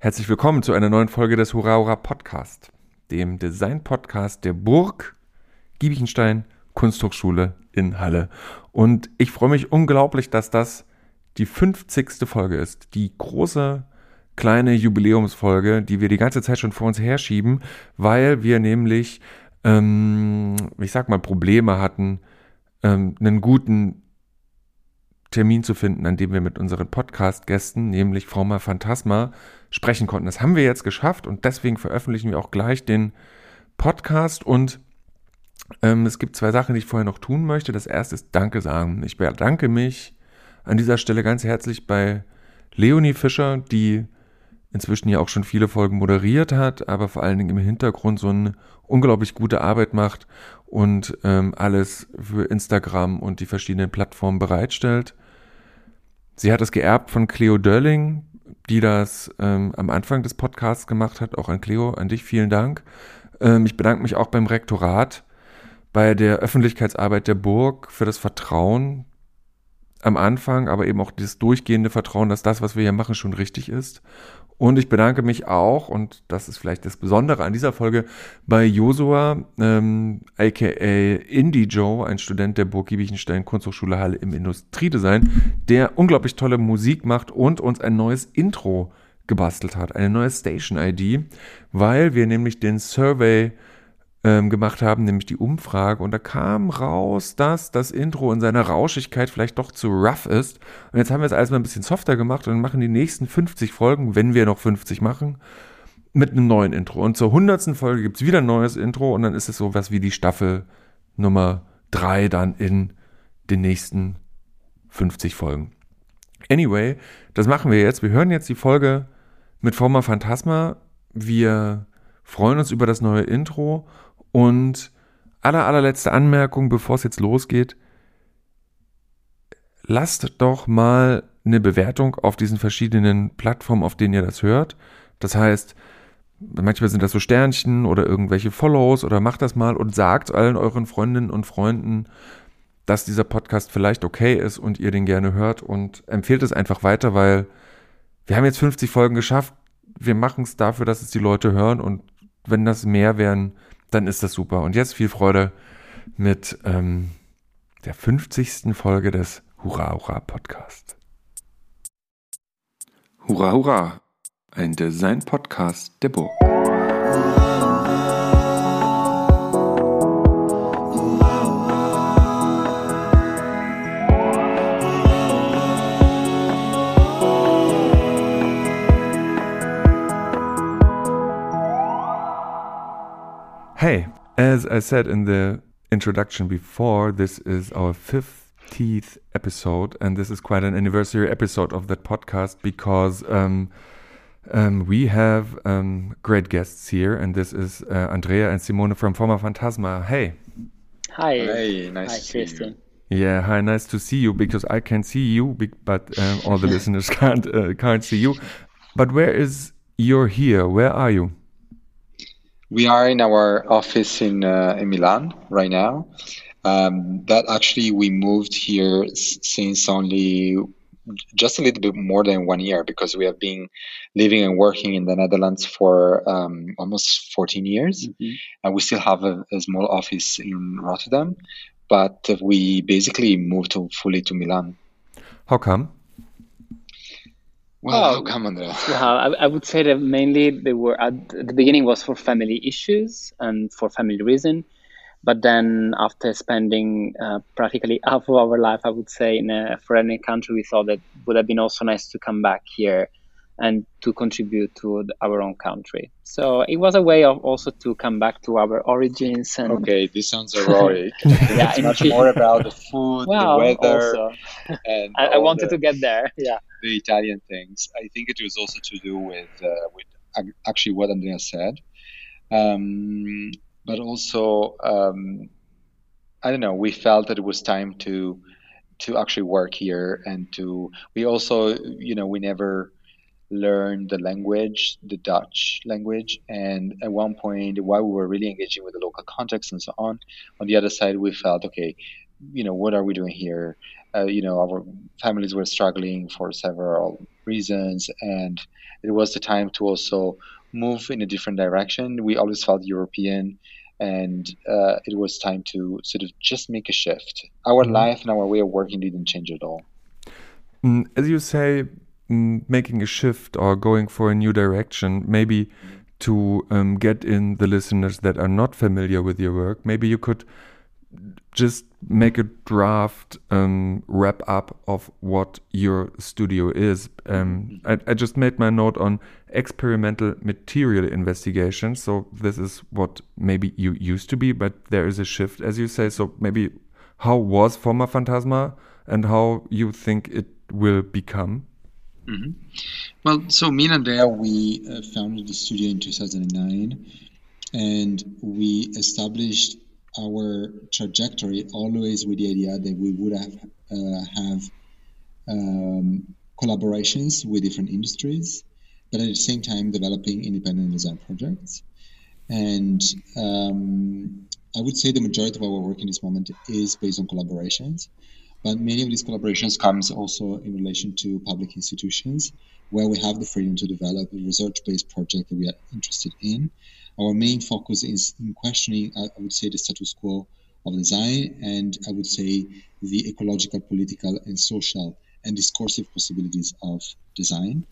Herzlich willkommen zu einer neuen Folge des Hurra Hurra Podcast, dem Design-Podcast der Burg Giebichenstein Kunsthochschule in Halle. Und ich freue mich unglaublich, dass das die 50. Folge ist. Die große kleine Jubiläumsfolge, die wir die ganze Zeit schon vor uns herschieben, weil wir nämlich, ähm, ich sag mal, Probleme hatten, ähm, einen guten Termin zu finden, an dem wir mit unseren Podcast-Gästen, nämlich Frau Mal Phantasma, sprechen konnten. Das haben wir jetzt geschafft und deswegen veröffentlichen wir auch gleich den Podcast und ähm, es gibt zwei Sachen, die ich vorher noch tun möchte. Das erste ist Danke sagen. Ich bedanke mich an dieser Stelle ganz herzlich bei Leonie Fischer, die inzwischen ja auch schon viele Folgen moderiert hat, aber vor allen Dingen im Hintergrund so eine unglaublich gute Arbeit macht und ähm, alles für Instagram und die verschiedenen Plattformen bereitstellt. Sie hat es geerbt von Cleo Dörling, die das ähm, am Anfang des Podcasts gemacht hat. Auch an Cleo, an dich vielen Dank. Ähm, ich bedanke mich auch beim Rektorat, bei der Öffentlichkeitsarbeit der Burg für das Vertrauen am Anfang, aber eben auch das durchgehende Vertrauen, dass das, was wir hier machen, schon richtig ist. Und ich bedanke mich auch, und das ist vielleicht das Besondere an dieser Folge, bei Josua, ähm, aka Indie Joe, ein Student der Burg Giebichenstein Kunsthochschule Halle im Industriedesign, der unglaublich tolle Musik macht und uns ein neues Intro gebastelt hat, eine neue Station-ID, weil wir nämlich den Survey ähm, gemacht haben, nämlich die Umfrage. Und da kam raus, dass das Intro in seiner Rauschigkeit vielleicht doch zu rough ist. Und jetzt haben wir es alles mal ein bisschen softer gemacht und machen die nächsten 50 Folgen, wenn wir noch 50 machen, mit einem neuen Intro. Und zur 100. Folge gibt es wieder ein neues Intro und dann ist es sowas wie die Staffel Nummer 3 dann in den nächsten 50 Folgen. Anyway, das machen wir jetzt. Wir hören jetzt die Folge mit Forma Phantasma. Wir freuen uns über das neue Intro und aller, allerletzte Anmerkung, bevor es jetzt losgeht. Lasst doch mal eine Bewertung auf diesen verschiedenen Plattformen, auf denen ihr das hört. Das heißt, manchmal sind das so Sternchen oder irgendwelche Follows oder macht das mal und sagt allen euren Freundinnen und Freunden, dass dieser Podcast vielleicht okay ist und ihr den gerne hört und empfehlt es einfach weiter, weil wir haben jetzt 50 Folgen geschafft. Wir machen es dafür, dass es die Leute hören und wenn das mehr wären, dann ist das super. Und jetzt viel Freude mit ähm, der 50. Folge des Hurra Hurra Podcast. Hurra Hurra, ein Design-Podcast der Burg. Hey, as I said in the introduction before, this is our 50th episode, and this is quite an anniversary episode of that podcast because um, um, we have um, great guests here, and this is uh, Andrea and Simone from Formafantasma. Hey. Hi. Hey, nice Hi, to see Christian. you. Yeah, hi, nice to see you because I can see you, but um, all the listeners can't uh, can't see you. But where is you're here? Where are you? We are in our office in uh, in Milan right now. Um, that actually we moved here since only just a little bit more than one year because we have been living and working in the Netherlands for um, almost 14 years, Mhm. and we still have a, a small office in Rotterdam. But we basically moved to, fully to Milan. How come? Well, Oh. how come, Andrea? Well, I, I would say that mainly they were at the beginning was for family issues and for family reason, but then after spending uh, practically half of our life, I would say in a foreign country, we thought that it would have been also nice to come back here and to contribute to our own country. So it was a way of also to come back to our origins and Okay, this sounds heroic. Yeah, it's much more about the food, well, the weather, also and I, I wanted the- to get there. Yeah. the Italian things. I think it was also to do with uh, with actually what Andrea said, um, but also um, I don't know. We felt that it was time to to actually work here and to. We also, you know, we never learned the language, the Dutch language, and at one point, while we were really engaging with the local context and so on, on the other side, we felt okay. You know what are we doing here? uh, you know, our families were struggling for several reasons, and it was the time to also move in a different direction. We always felt European, and uh, it was time to sort of just make a shift. Our mm-hmm. life and our way of working didn't change at all. Mm, as you say, making a shift or going for a new direction, maybe to um, get in the listeners that are not familiar with your work, maybe you could just make a draft um, wrap up of what your studio is. Um, I, I, just made my note on experimental material investigation. So this is what maybe you used to be, but there is a shift, as you say. So maybe how was Formafantasma and how you think it will become? Mm -hmm. Well, so me and Andrea, we uh, founded the studio in 2009 and we established our trajectory always with the idea that we would have uh, have um, collaborations with different industries, but at the same time developing independent design projects. And um, I would say the majority of our work in this moment is based on collaborations, but many of these collaborations comes also in relation to public institutions where we have the freedom to develop a research-based project that we are interested in our main focus is in questioning, I would say, the status quo of design and I would say the ecological, political, and social and discursive possibilities of design.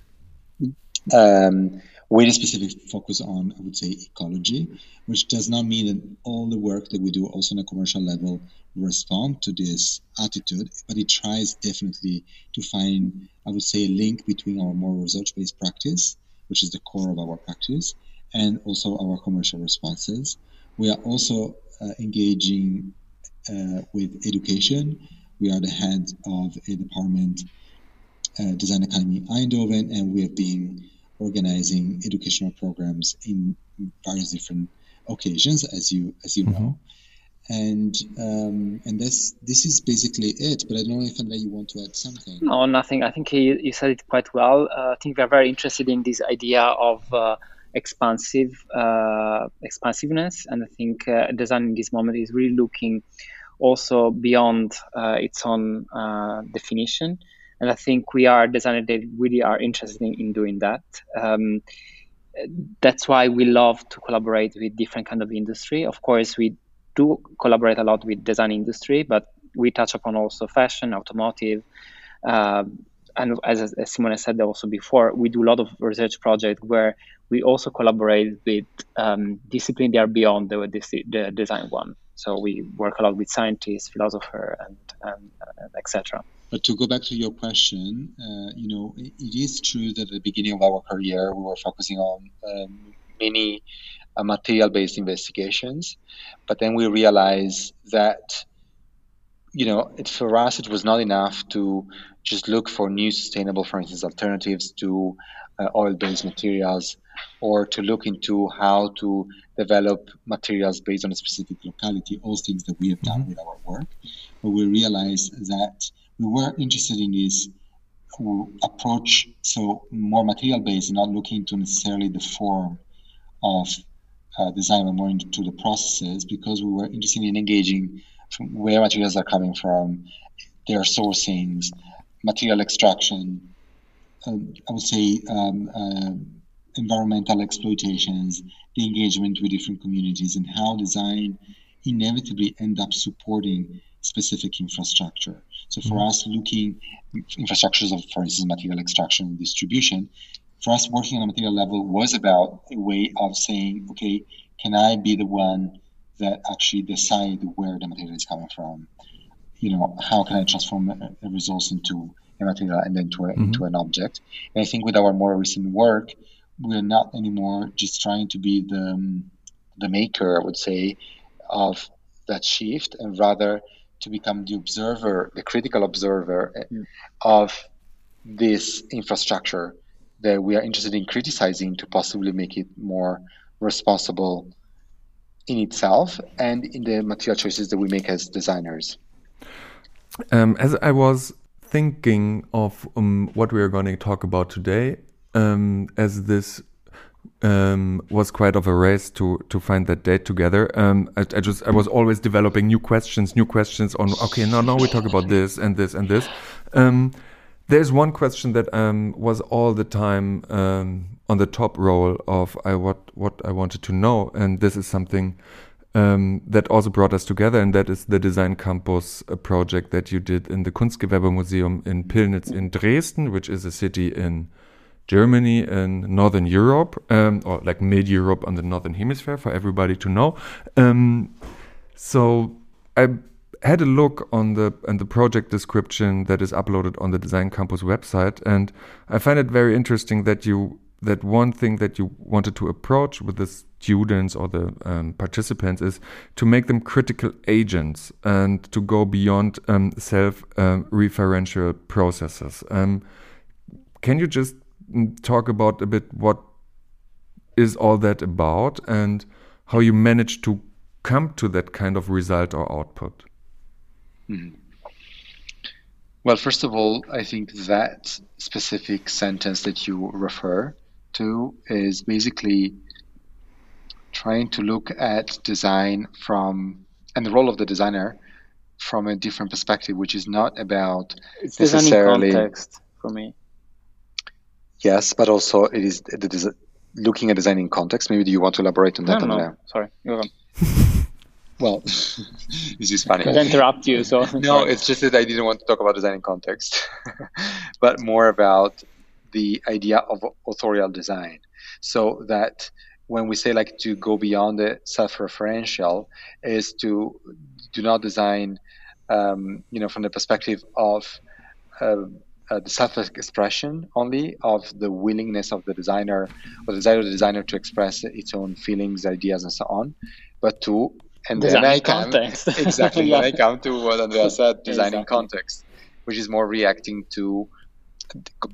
Um, with a specific focus on, I would say, ecology, which does not mean that all the work that we do also on a commercial level respond to this attitude, but it tries definitely to find, I would say, a link between our more research-based practice, which is the core of our practice, and also our commercial responses. We are also uh, engaging uh, with education. We are the head of a department, uh, Design Academy Eindhoven, and we have been organizing educational programs in various different occasions, as you as you mm-hmm. know. And um, and this this is basically it. But I don't know if Andrea, you want to add something. No, nothing. I think you, you said it quite well. Uh, I think we are very interested in this idea of uh, expansive uh, expansiveness, and I think uh, design in this moment is really looking also beyond uh, its own uh, definition. And I think we are designers that really are interested in, in doing that. Um, that's why we love to collaborate with different kind of industry. Of course, we do collaborate a lot with design industry, but we touch upon also fashion, automotive, uh, and as, as Simone said also before, we do a lot of research projects where we also collaborate with um, disciplines that are beyond the, the, design one. So we work a lot with scientists, philosophers, and, and uh, etc. But to go back to your question, uh, you know, it, it is true that at the beginning of our career, we were focusing on um, many uh, material-based investigations, but then we realized that, you know, it, for us it was not enough to just look for new sustainable, for instance, alternatives to uh, oil-based materials or to look into how to develop materials based on a specific locality, all things that we have done mm-hmm. with our work. But we realized that we were interested in this approach, so more material based, not looking to necessarily the form of uh, design, but more into the processes, because we were interested in engaging from where materials are coming from, their sourcings, material extraction. Um, I would say um, uh, environmental exploitations, the engagement with different communities, and how design inevitably end up supporting specific infrastructure. So for mm-hmm. us, looking infrastructures of, for instance, material extraction and distribution, for us working on a material level was about a way of saying, okay, can I be the one that actually decide where the material is coming from? You know, how can I transform a, resource into a material and then to a, mm-hmm. into an object? And I think with our more recent work, we're not anymore just trying to be the the maker, I would say, of that shift, and rather to become the observer, the critical observer mm. of this infrastructure that we are interested in criticizing to possibly make it more responsible in itself and in the material choices that we make as designers. Um, as I was thinking of um, what we are going to talk about today, um, as this um, was quite of a race to to find that date together. Um, I, I, just I was always developing new questions, new questions on. Okay, now now we talk about this and this and this. Um, there's one question that um, was all the time um, on the top role of I what what I wanted to know, and this is something um, that also brought us together, and that is the Design Campus project that you did in the Kunstgewerbemuseum in Pillnitz in Dresden, which is a city in Germany and Northern Europe, um, or like mid Europe on the Northern Hemisphere for everybody to know. Um, so I had a look on the and the project description that is uploaded on the Design Campus website, and I find it very interesting that you that one thing that you wanted to approach with the students or the um, participants is to make them critical agents and to go beyond um, self-referential um, processes. Um, can you just talk about a bit what is all that about and how you managed to come to that kind of result or output? Mm. Well, first of all, I think that specific sentence that you refer to is basically trying to look at design from and the role of the designer from a different perspective, which is not about it's necessarily context for me. Yes, but also it is it is looking at design in context. Maybe do you want to elaborate on that? No, no, sorry. You're wrong. well, this is funny. I interrupt you. So no, it's just that I didn't want to talk about design in context, but more about the idea of authorial design. So that when we say like to go beyond the self-referential, is to do not design, um, you know, from the perspective of uh, uh, the self-expression only of the willingness of the designer or the desire of the designer to express its own feelings, ideas, and so on, but to and design then I come exactly yeah. then I come to what Andrea said, designing exactly. context, which is more reacting to uh,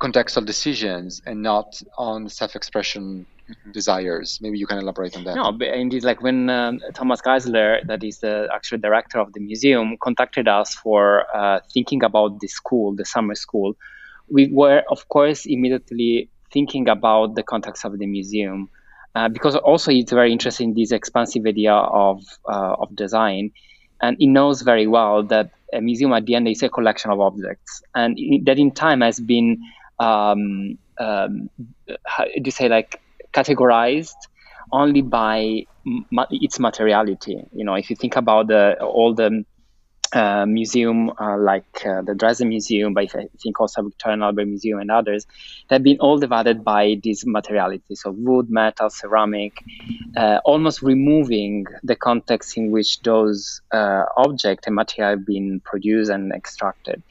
contextual decisions and not on self-expression mm-hmm. desires. Maybe you can elaborate on that. No, but indeed, like when um, Thomas Geisler, that is the actual director of the museum, contacted us for uh, thinking about the school, the summer school, we were, of course, immediately thinking about the context of the museum. Uh, because also it's very interesting this expansive idea of uh, of design, and he knows very well that a museum at the end is a collection of objects, and that in time has been um, um, how do you say like categorized only by ma- its materiality. You know, if you think about the, all the uh, museum uh, like uh, the Dresden Museum, but I think also Victoria and Albert Museum and others, they've been all divided by this materiality. So wood, metal, ceramic, uh, almost removing the context in which those uh, objects and material have been produced and extracted.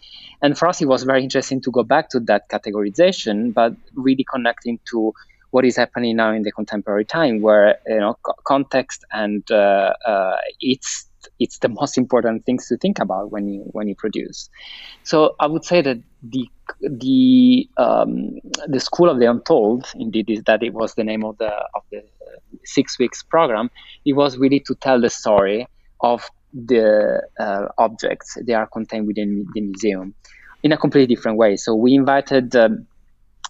And for us, it was very interesting to go back to that categorization, but really connecting to what is happening now in the contemporary time, where you know context and uh, uh, its it's the most important things to think about when you when you produce. So I would say that the the um, the school of the untold, indeed, is that it was the name of the of the six weeks program. It was really to tell the story of the uh, objects they are contained within the museum in a completely different way. So we invited. Um,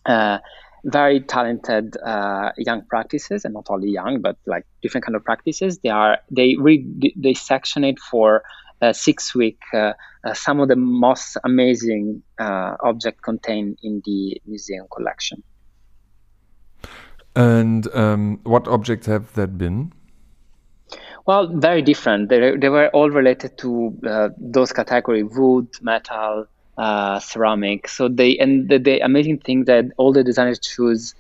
uh, very talented uh, young practices, and not only young, but like different kind of practices. They are they re- they section it for a six week. Uh, uh, some of the most amazing uh, objects contained in the museum collection. And um, what objects have that been? Well, very different. They, they were all related to uh, those categories: wood, metal, uh, ceramic. So they and the, the, amazing thing that all the designers choose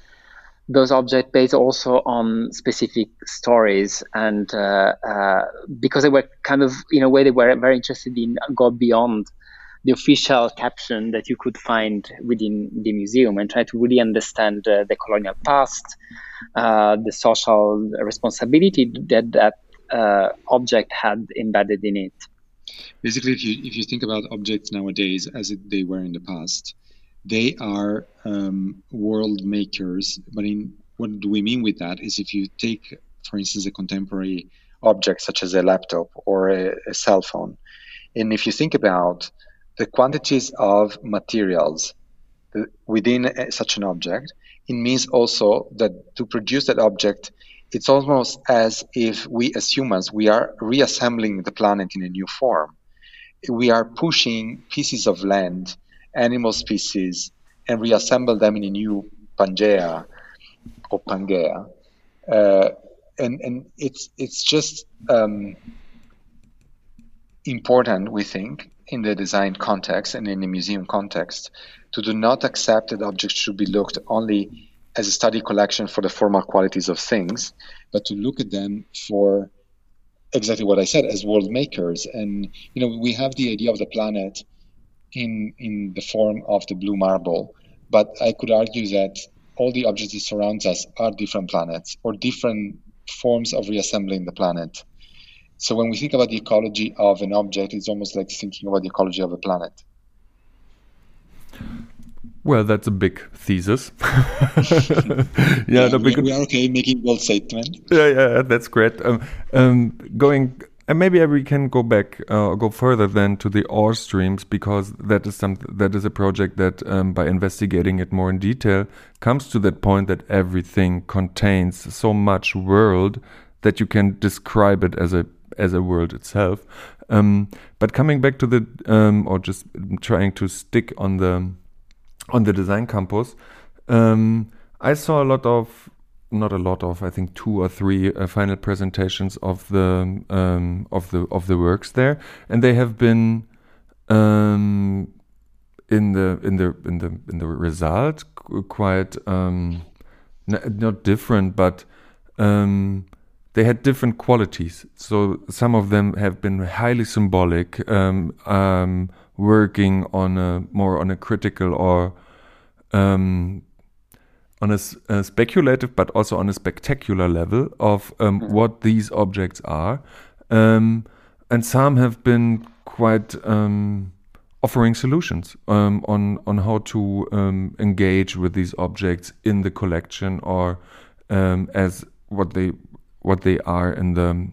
those objects based also on specific stories and uh, uh, because they were kind of in a way they were very interested in go beyond the official caption that you could find within the museum and try to really understand uh, the colonial past, uh, the social responsibility that that uh, object had embedded in it. Basically, if you if you think about objects nowadays as they were in the past, they are um, world makers. But in what do we mean with that? Is if you take, for instance, a contemporary object such as a laptop or a, a cell phone, and if you think about the quantities of materials within such an object it means also that to produce that object, it's almost as if we as humans we are reassembling the planet in a new form. We are pushing pieces of land, animal species, and reassemble them in a new Pangea or Pangea. Uh, and and it's it's just um, important, we think, in the design context and in the museum context, to do not accept that objects should be looked only as a study collection for the formal qualities of things, but to look at them for exactly what I said as world makers. And you know, we have the idea of the planet in in the form of the blue marble, but I could argue that all the objects that surround us are different planets or different forms of reassembling the planet. So when we think about the ecology of an object, it's almost like thinking about the ecology of a planet. Well, that's a big thesis. yeah, yeah we, we, are okay making bold statement. Yeah, yeah, that's great. Um, um, going, and maybe we can go back, uh, go further then to the ore streams because that is some that is a project that, um, by investigating it more in detail, comes to that point that everything contains so much world that you can describe it as a as a world itself. Um, but coming back to the um, or just trying to stick on the on the design campus, um, I saw a lot of not a lot of I think two or three uh, final presentations of the um, of the of the works there, and they have been um, in the in the in the in the result quite um, not different, but um, they had different qualities. So some of them have been highly symbolic, um, um, working on a more on a critical or um, on a, a, speculative, but also on a spectacular level of um, mm-hmm. what these objects are. Um, and some have been quite um, offering solutions on on how to engage with these objects in the collection or as what they what they are in the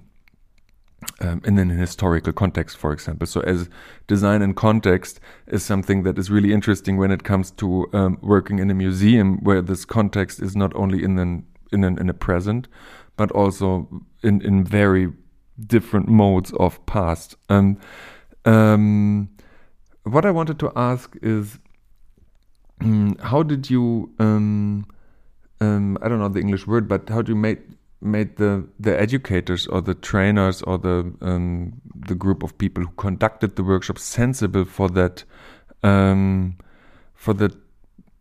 um, in an historical context, for example. So, as design and context is something that is really interesting when it comes to um, working in a museum, where this context is not only in an in an in a present, but also in in very different modes of past. And um, what I wanted to ask is, um, how did you? Um, um, I don't know the English word, but how do you make made the the educators or the trainers or the um, the group of people who conducted the workshop sensible for that um, for the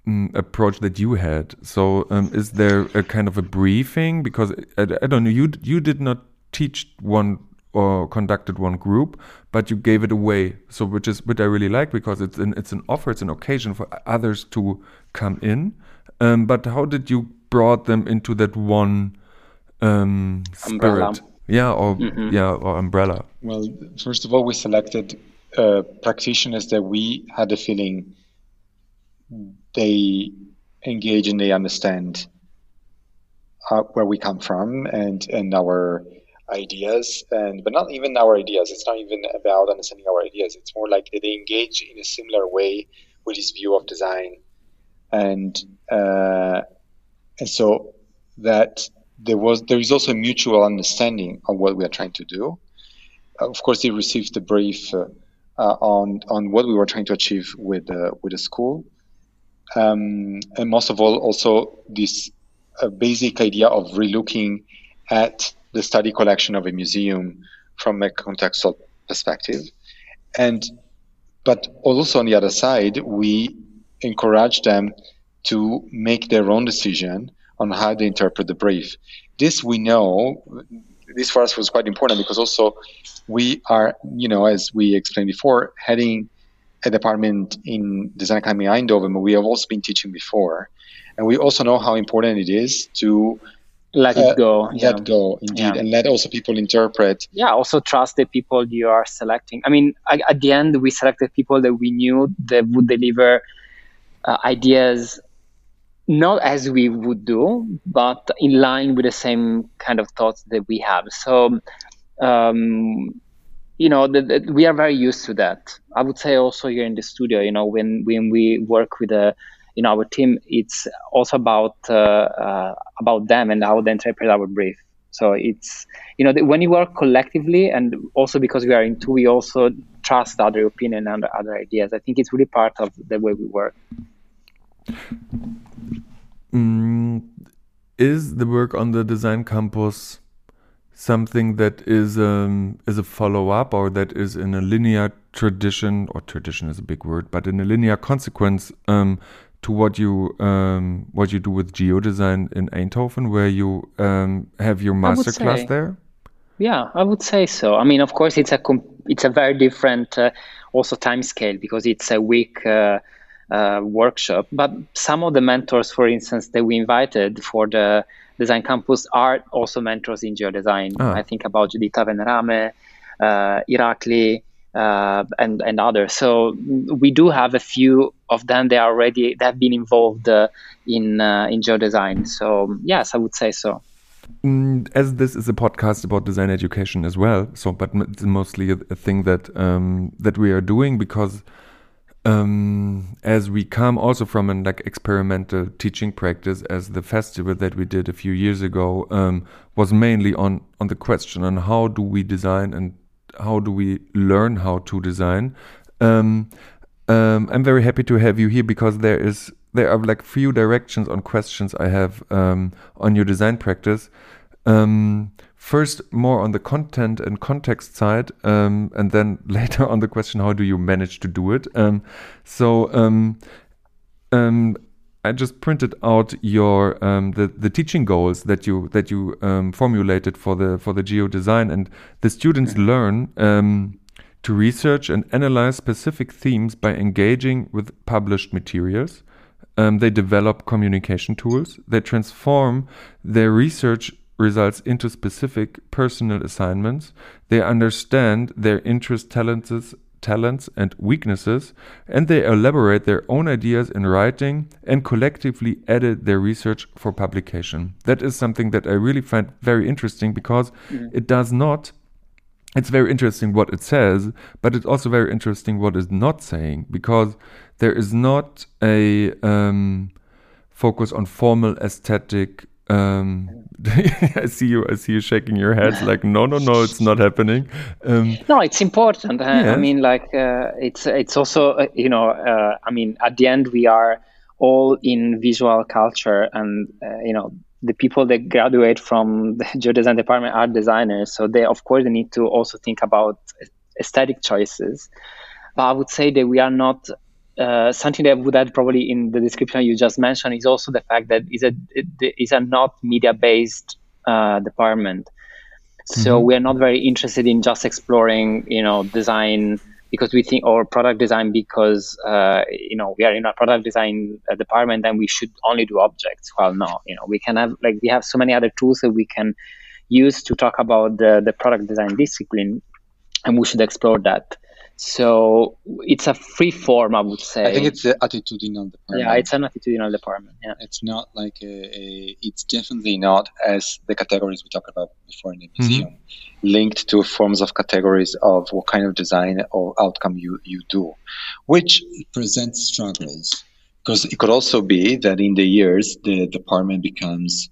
um, approach that you had. So um, is there a kind of a briefing because I, I, don't know you you did not teach one or conducted one group, but you gave it away. So which is which I really like because it's an it's an offer, it's an occasion for others to come in. Um, but how did you brought them into that one? Um, umbrella. spirit. Yeah, or mm-hmm. yeah, or umbrella. Well, first of all, we selected uh, practitioners that we had a feeling they engage and they understand uh, where we come from and and our ideas and but not even our ideas it's not even about understanding our ideas it's more like they engage in a similar way with this view of design and uh, and so that there was there is also a mutual understanding of what we are trying to do. Uh, of course, they received the brief uh, uh, on on what we were trying to achieve with uh, with the school, um, and most of all, also this uh, basic idea of relooking at the study collection of a museum from a contextual perspective, and but also on the other side, we encourage them to make their own decision on how to interpret the brief. This we know. This for us was quite important because also we are, you know, as we explained before, heading a department in Design Academy Eindhoven, but we have also been teaching before, and we also know how important it is to let uh, it go let yeah. go indeed yeah. and let also people interpret yeah also trust the people you are selecting i mean at the end we selected people that we knew that would deliver uh, ideas not as we would do, but in line with the same kind of thoughts that we have. So, um, you know, the, the, we are very used to that. I would say also here in the studio, you know, when when we work with a in our team, it's also about uh, uh, about them and how they interpret our brief. So it's you know when you work collectively, and also because we are in two, we also trust other opinion and other ideas. I think it's really part of the way we work. Mm, is the work on the design campus something that is um, is a follow up or that is in a linear tradition or tradition is a big word, but in a linear consequence um, to what you um, what you do with geodesign in Eindhoven, where you um, have your masterclass there. Yeah, I would say so. I mean, of course, it's a it's a very different uh, also time scale because it's a week. Uh, uh, workshop. But some of the mentors, for instance, that we invited for the design campus are also mentors in geodesign. Oh. I think about Giuditta Vendrame, uh, Irakli, uh, and and others. So we do have a few of them. They are already they have been involved uh, in uh, in geodesign. So yes, I would say so. Mm, as this is a podcast about design education as well, so but it's mostly a, a thing that um, that we are doing because um, as we come also from an like experimental teaching practice, as the festival that we did a few years ago um, was mainly on on the question on how do we design and how do we learn how to design. Um, um I'm very happy to have you here because there is there are like few directions on questions I have um, on your design practice. Um, first more on the content and context side, um, and then later on the question how do you manage to do it. Um, so um, um, I just printed out your um, the the teaching goals that you that you um, formulated for the for the geo design, and the students learn to research and analyze specific themes by engaging with published materials. Um, they develop communication tools. They transform their research results into specific personal assignments. They understand their interests, talents, talents and weaknesses, and they elaborate their own ideas in writing and collectively edit their research for publication. That is something that I really find very interesting because mm. it does not. It's very interesting what it says, but it's also very interesting what it's not saying because there is not a um, focus on formal aesthetic um, I see you. I see you shaking your head, like no, no, no, it's not happening. Um, no, it's important. I mean, like uh, it's it's also uh, you know, uh, I mean, at the end we are all in visual culture, and uh, you know, the people that graduate from the geodesign department are designers, so they of course they need to also think about aesthetic choices. But I would say that we are not uh, something that would add probably in the description you just mentioned is also the fact that is a is a not media based uh, department. So mm-hmm. we are not very interested in just exploring, you know, design because we think or product design because uh, you know we are in a product design uh, department and we should only do objects. Well, no, you know, we can have like we have so many other tools that we can use to talk about the the product design discipline, and we should explore that. So it's a free form, I would say. I think it's an attitudinal department. Yeah, it's an attitudinal department. Yeah, it's not like a, a it's definitely not as the categories we talked about before in the mm-hmm. museum, mm-hmm. linked to forms of categories of what kind of design or outcome you you do, which presents struggles because it could also be that in the years the department becomes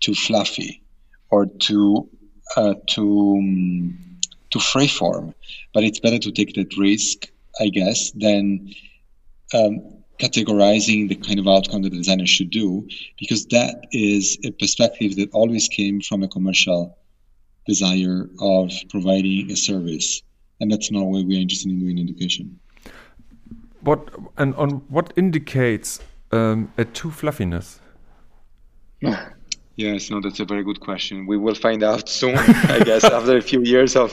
too fluffy or too uh, too um, to freeform. But it's better to take that risk, I guess, than um, categorizing the kind of outcome that the designer should do, because that is a perspective that always came from a commercial desire of providing a service. And that's not what we're interested in doing in education. What and on what indicates um, a too fluffiness? Yes, no, that's a very good question. We will find out soon, I guess, after a few years of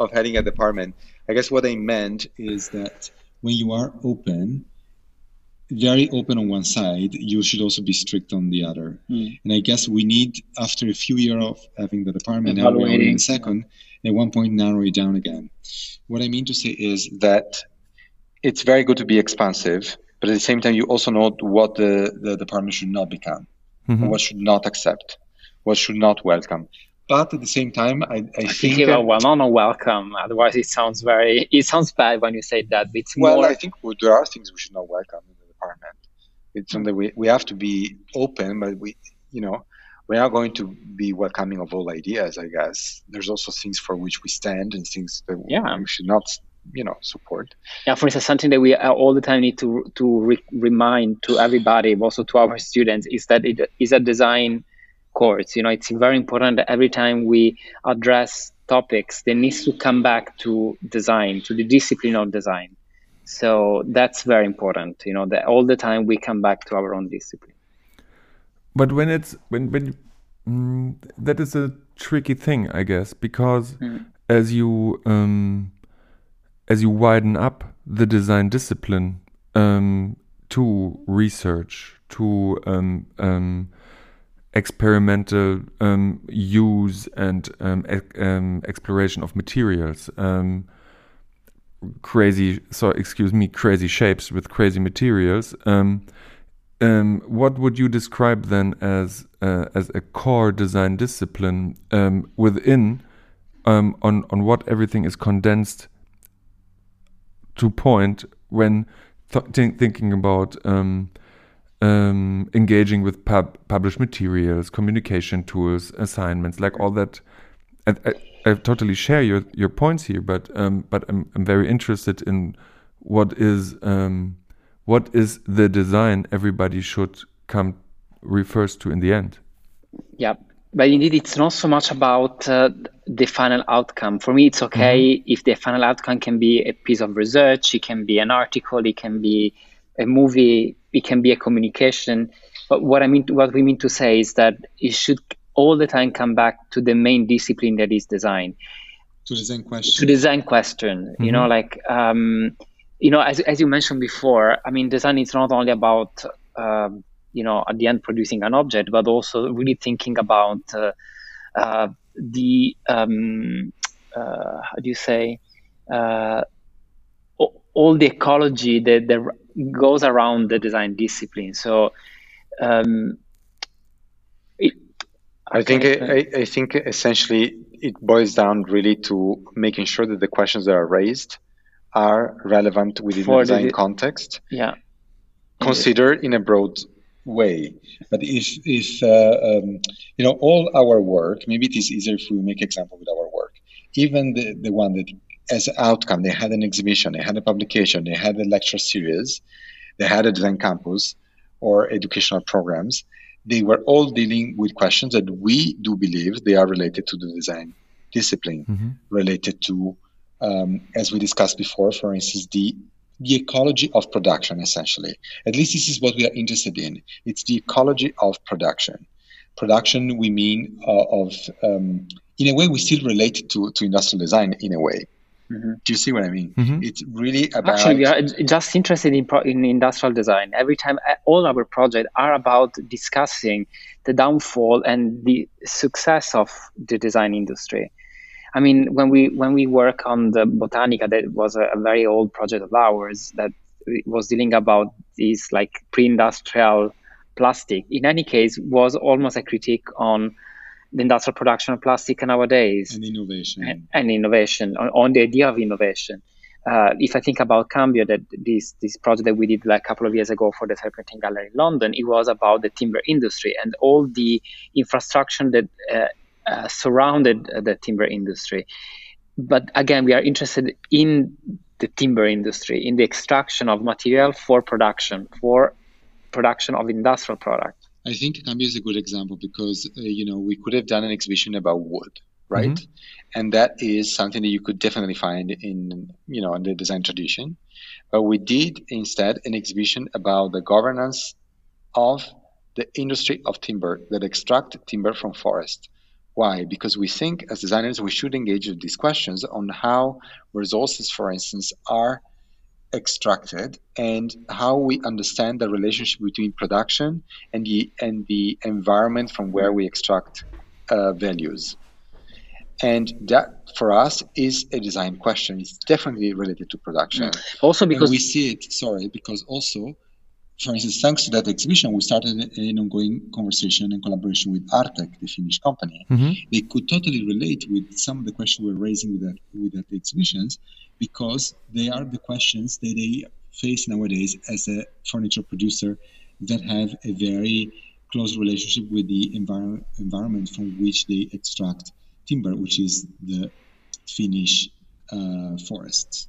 of heading a department. I guess what I meant is that when you are open, very open on one side, you should also be strict on the other. Mm. And I guess we need, after a few years of having the department, now we're in second, at one point narrow it down again. What I mean to say is that it's very good to be expansive, but at the same time, you also know what the, the department should not become mm-hmm. what should not accept, what should not welcome. But at the same time, I, I, I think that, well, not a welcome. Otherwise, it sounds very it sounds bad when you say that. It's well, more... I think there are things we should not welcome in the department. It's something we, we have to be open, but we, you know, we are going to be welcoming of all ideas. I guess there's also things for which we stand and things that yeah. we should not, you know, support. Yeah, for instance, something that we all the time need to to re- remind to everybody, also to our students, is that it is a design course. You know, it's very important that every time we address topics, they needs to come back to design, to the discipline of design. So that's very important. You know, that all the time we come back to our own discipline. But when it's when when mm, that is a tricky thing, I guess, because mm. as you um, as you widen up the design discipline um, to research, to um, um experimental um, use and um, e um, exploration of materials. Um, crazy, so excuse me, crazy shapes with crazy materials. Um, um, what would you describe then as uh, as a core design discipline within on on what everything is condensed to point when th thinking about um, engaging with pub published materials, communication tools, assignments, like all that. I, I, I totally share your, your points here, but um, but I'm, I'm very interested in what is um, what is the design everybody should come refers to in the end. Yeah, but indeed, it's not so much about uh, the final outcome. For me, it's okay mm -hmm. if the final outcome can be a piece of research, it can be an article, it can be a movie, it can be a communication. But what I mean, what we mean to say is that it should all the time come back to the main discipline that is design. To design question. To design question. Mm-hmm. You know, like um, you know, as as you mentioned before, I mean, design is not only about um, you know at the end producing an object, but also really thinking about uh, uh, the um, uh, how do you say uh, all the ecology that, that goes around the design discipline. So, um, it, I think I, I, think essentially it boils down really to making sure that the questions that are raised are relevant within the design the, context. Yeah. Considered in a broad way. But if if uh, um, you know all our work, maybe it is easier if we make example with our work. Even the, the one that as outcome, they had an exhibition, they had a publication, they had a lecture series, they had a design campus or educational programs. They were all dealing with questions that we do believe they are related to the design discipline, mm-hmm. related to, um, as we discussed before, for instance, the the ecology of production, essentially. At least this is what we are interested in. It's the ecology of production. Production, we mean uh, of, um, in a way, we still relate to, to industrial design in a way. Mm-hmm. Do you see what I mean? Mm-hmm. It's really about. Actually, we are just interested in, pro- in industrial design. Every time, all our projects are about discussing the downfall and the success of the design industry. I mean, when we when we work on the Botanica, that was a, a very old project of ours that was dealing about this like pre-industrial plastic. In any case, was almost a critique on the industrial production of plastic nowadays. And innovation. And, and innovation, on, on, the idea of innovation. Uh, if I think about Cambio, that this this project that we did like a couple of years ago for the Serpentine Gallery in London, it was about the timber industry and all the infrastructure that uh, uh, surrounded the timber industry. But again, we are interested in the timber industry, in the extraction of material for production, for production of industrial products. I think Cambio is a good example because uh, you know we could have done an exhibition about wood, right? Mm-hmm. And that is something that you could definitely find in you know in the design tradition. But we did instead an exhibition about the governance of the industry of timber that extract timber from forest. Why? Because we think as designers we should engage with these questions on how resources, for instance, are extracted and how we understand the relationship between production and the and the environment from where we extract uh, values. And that for us is a design question. It's definitely related to production. Also because and we see it sorry because also for instance, thanks to that exhibition, we started an ongoing conversation and collaboration with Artek, the Finnish company. Mm-hmm. They could totally relate with some of the questions we're raising with that with that exhibitions because they are the questions that they face nowadays as a furniture producer that have a very close relationship with the envir- environment from which they extract timber, which is the Finnish uh, forests.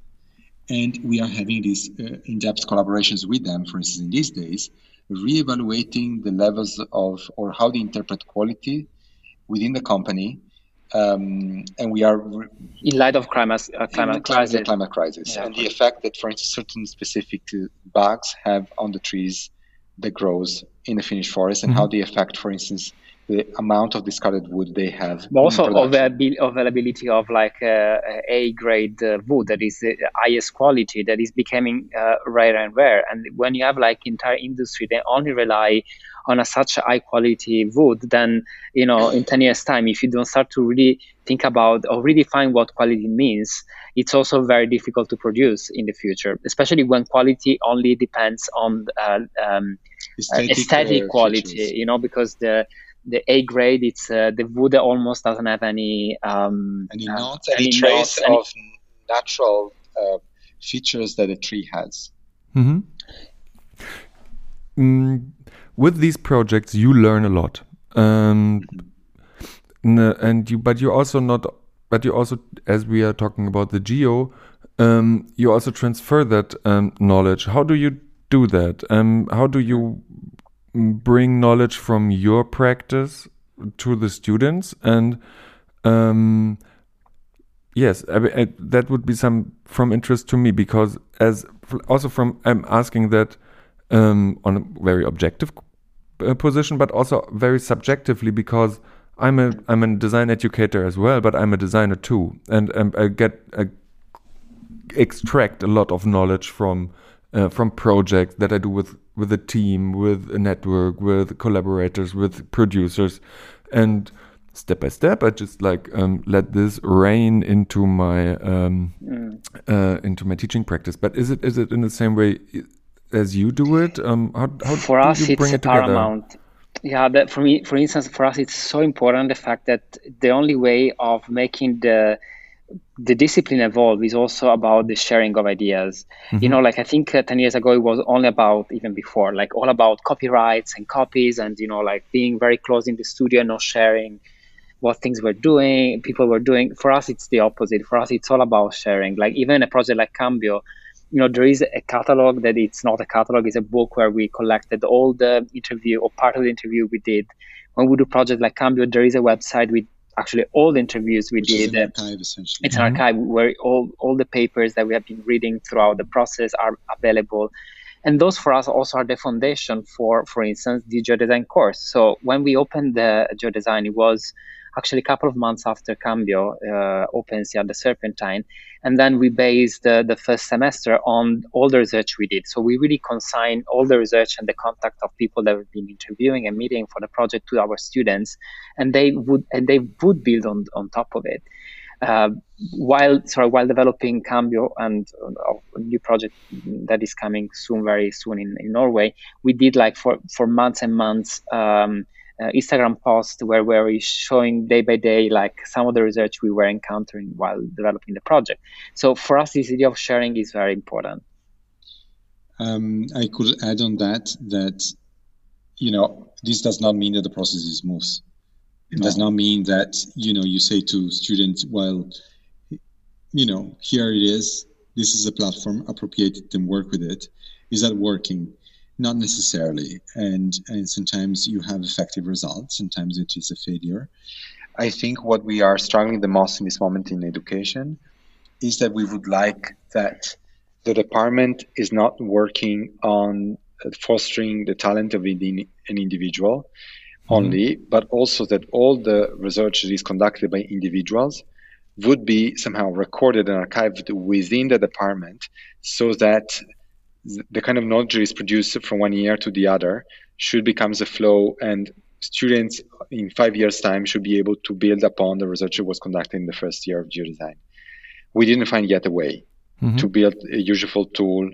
And we are having these uh, in-depth collaborations with them, for instance, in these days, re-evaluating the levels of or how they interpret quality within the company. Um, and we are re- in light of climate, uh, climate crisis, climate crisis, yeah. and the effect that, for instance, certain specific uh, bugs have on the trees that grows in the Finnish forest, and mm-hmm. how they affect, for instance, the amount of discarded wood they have. But also availability of like uh, A grade uh, wood that is the highest quality that is becoming uh, rare and rare. And when you have like entire industry, they only rely on a such high quality wood, then you know in 10 years time, if you don't start to really think about or redefine what quality means, it's also very difficult to produce in the future, especially when quality only depends on uh, um, aesthetic, aesthetic quality. Features. You know because the the A grade, it's uh, the wood almost doesn't have any um, any knots, uh, any, any trace of any... natural uh, features that a tree has. Mm-hmm. Mm, with these projects, you learn a lot, um, and you, but you also not, but you also, as we are talking about the geo, um, you also transfer that um, knowledge. How do you do that? Um, how do you bring knowledge from your practice to the students and um, yes I, I, that would be some from interest to me because as also from i'm asking that um, on a very objective uh, position but also very subjectively because i'm a i'm a design educator as well but i'm a designer too. And, i get I extract a lot of knowledge from uh, from projects that i do with with a team, with a network, with collaborators, with producers, and step by step, I just like um, let this rain into my um, mm. uh, into my teaching practice. But is it is it in the same way as you do it? Um, how, how for us, it's it paramount. Yeah, that for me, for instance, for us, it's so important the fact that the only way of making the the discipline evolved is also about the sharing of ideas. Mm-hmm. You know, like I think uh, 10 years ago, it was only about, even before, like all about copyrights and copies and, you know, like being very close in the studio and not sharing what things we're doing, people were doing. For us, it's the opposite. For us, it's all about sharing. Like even a project like Cambio, you know, there is a catalog that it's not a catalog, it's a book where we collected all the interview or part of the interview we did. When we do projects like Cambio, there is a website with actually all the interviews we Which did. An archive, essentially. It's an mm-hmm. archive where all, all the papers that we have been reading throughout the process are available. And those for us also are the foundation for, for instance, the geodesign course. So when we opened the geodesign, it was actually a couple of months after Cambio uh, opens at the Serpentine. And then we based the, the first semester on all the research we did. So we really consigned all the research and the contact of people that we've been interviewing and meeting for the project to our students, and they would and they would build on on top of it. Uh, while sorry, while developing Cambio and uh, a new project that is coming soon, very soon in, in Norway, we did like for for months and months. Um, uh, Instagram post where we're showing day by day like some of the research we were encountering while developing the project. So for us, this idea of sharing is very important. Um, I could add on that that you know this does not mean that the process is smooth. It no. does not mean that you know you say to students, well, you know, here it is. This is a platform. Appropriate it and work with it. Is that working? Not necessarily, and and sometimes you have effective results. Sometimes it is a failure. I think what we are struggling the most in this moment in education is that we would like that the department is not working on fostering the talent of an individual mm-hmm. only, but also that all the research that is conducted by individuals would be somehow recorded and archived within the department so that the kind of knowledge that is produced from one year to the other should becomes a flow and students in five years time should be able to build upon the research that was conducted in the first year of geodesign. We didn't find yet a way mm-hmm. to build a useful tool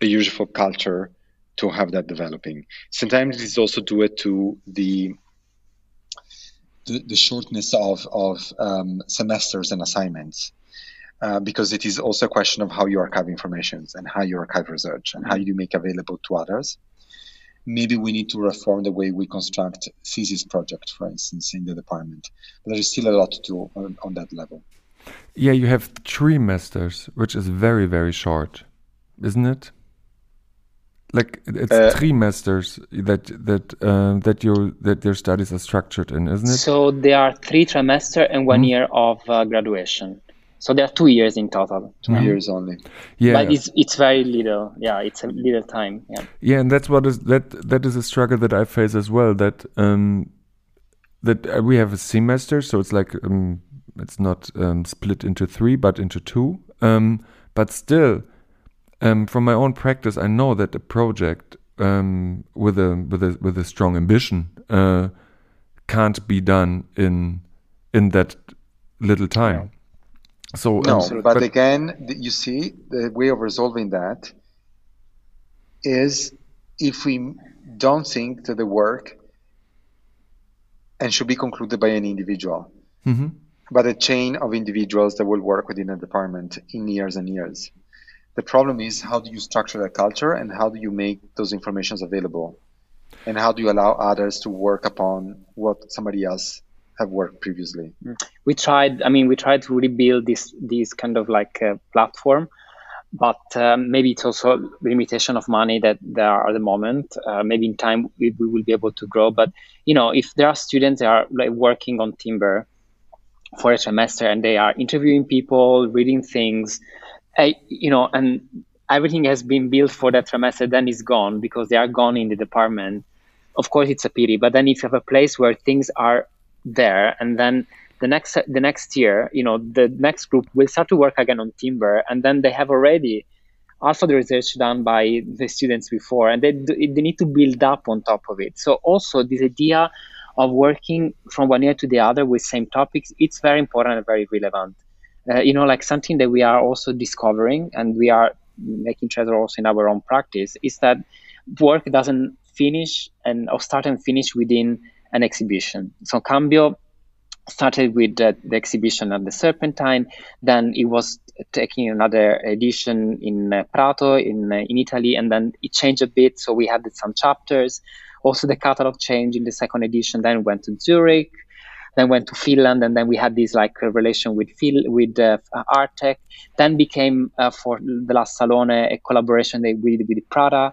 a useful culture to have that developing. Sometimes it's also due to the the, the shortness of, of um, semesters and assignments uh, because it is also a question of how you archive information and how you archive research and how you make available to others. maybe we need to reform the way we construct thesis project, for instance, in the department. But there is still a lot to do on, on that level. Yeah, you have three masters, which is very, very short, isn't it? Like it's Uh, masters that that um, that your that your studies are structured in, isn't it? So there are three trimester and one year of uh, graduation. So there are two years in total. 2 years only. yeah, But it's it's very little. Yeah, it's a little time. Yeah. yeah, and that's what is that that is a struggle that I face as well. That um that uh, we have a semester, so it's like um it's not um, split into three, but into two. Um, but still, um, from my own practice, I know that a project um, with a with a with a strong ambition uh, can't be done in in that little time. So No, um, but, again, you see, the way of resolving that is if we don't think that the work and should be concluded by an individual, Mhm. but a chain of individuals that will work within a department in years and years. The problem is how do you structure that culture and how do you make those informations available? And how do you allow others to work upon what somebody else have worked previously? we tried i mean we tried to rebuild this this kind of like uh, platform but um, maybe it's also limitation of money that there are at the moment. Uh, maybe in time we, we will be able to grow but you know if there are students that are like working on timber for a semester and they are interviewing people reading things I, you know and everything has been built for that semester then is gone because they are gone in the department. Of course it's a pity but then if you have a place where things are there. And then the next the next year you know the next group will start to work again on timber. And then they have already also the research done by the students before. And they, they need to build up on top of it. So also this idea of working from one year to the other with same topics it's very important and very relevant. Uh, you know like something that we are also discovering and we are making treasure also in our own practice is that work doesn't finish and or start and finish within an exhibition so cambio started with uh, the exhibition at the Serpentine. Then it was taking another edition in uh, Prato in uh, in Italy, and then it changed a bit. So we had some chapters. Also, the catalog changed in the second edition. Then went to Zurich, then went to Finland, and then we had this like relation with Phil with uh, Artek. Then became uh, for the last Salone a collaboration they did with Prada.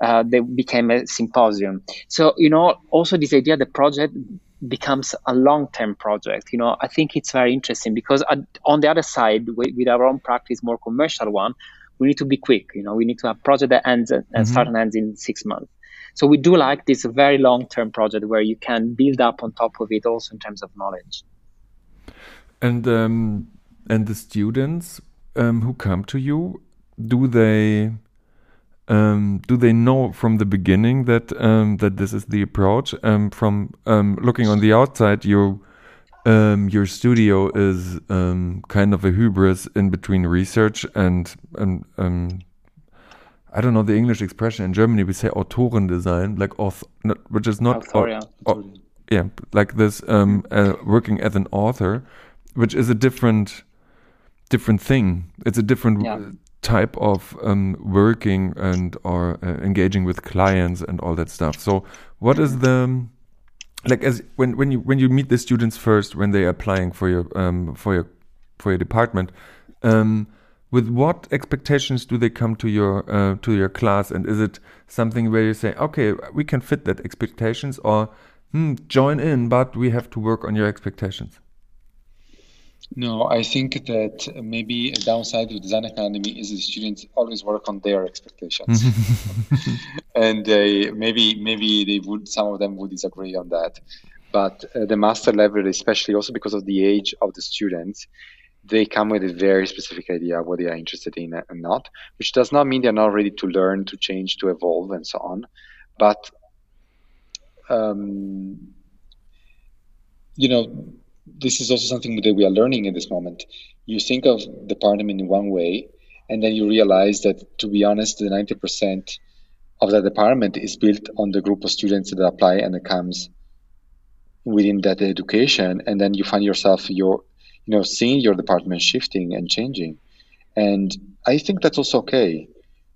Uh, they became a symposium. So you know, also this idea, the project becomes a long-term project. You know, I think it's very interesting because on the other side, with, with our own practice, more commercial one, we need to be quick. You know, we need to have project that ends and Mhm. start and ends in six months. So we do like this very long-term project where you can build up on top of it, also in terms of knowledge. And um, and the students um, who come to you, do they um, do they know from the beginning that um, that this is the approach? Um, from um, looking on the outside, you um, your studio is um, kind of a hubris in between research and and um, I don't know the English expression in Germany. We say Autorendesign, like auth- not, which is not Autoria. au- yeah, like this um, uh, working as an author, which is a different different thing. It's a different Yeah. Type of um, working and or uh, engaging with clients and all that stuff. So, what is the like as when when you when you meet the students first when they are applying for your um, for your for your department? Um, with what expectations do they come to your uh, to your class and is it something where you say okay we can fit that expectations or hmm, join in but we have to work on your expectations No, I think that maybe a downside of Design Academy is the students always work on their expectations, and they maybe maybe they would some of them would disagree on that, but uh, the master level, especially also because of the age of the students, they come with a very specific idea of what they are interested in and not, which does not mean they're not ready to learn, to change, to evolve, and so on, but um, you know this is also something that we are learning in this moment. You think of the department in one way, and then you realize that, to be honest, the 90% of that department is built on the group of students that apply and it comes within that education. And then you find yourself, your, you know, seeing your department shifting and changing. And I think that's also okay.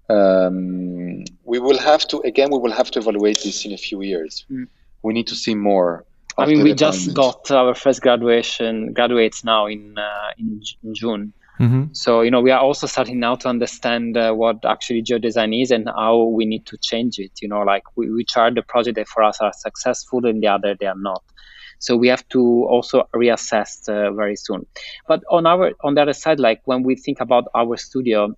Um, we will have to again. We will have to evaluate this in a few years. Mm. We need to see more. I mean, we just got our first graduation graduates now in uh, in, in June. hmm So you know, we are also starting now to understand uh, what actually geodesign is and how we need to change it. You know, like we, which are the projects that for us are successful and the other they are not. So we have to also reassess uh, very soon. But on our on the other side, like when we think about our studio,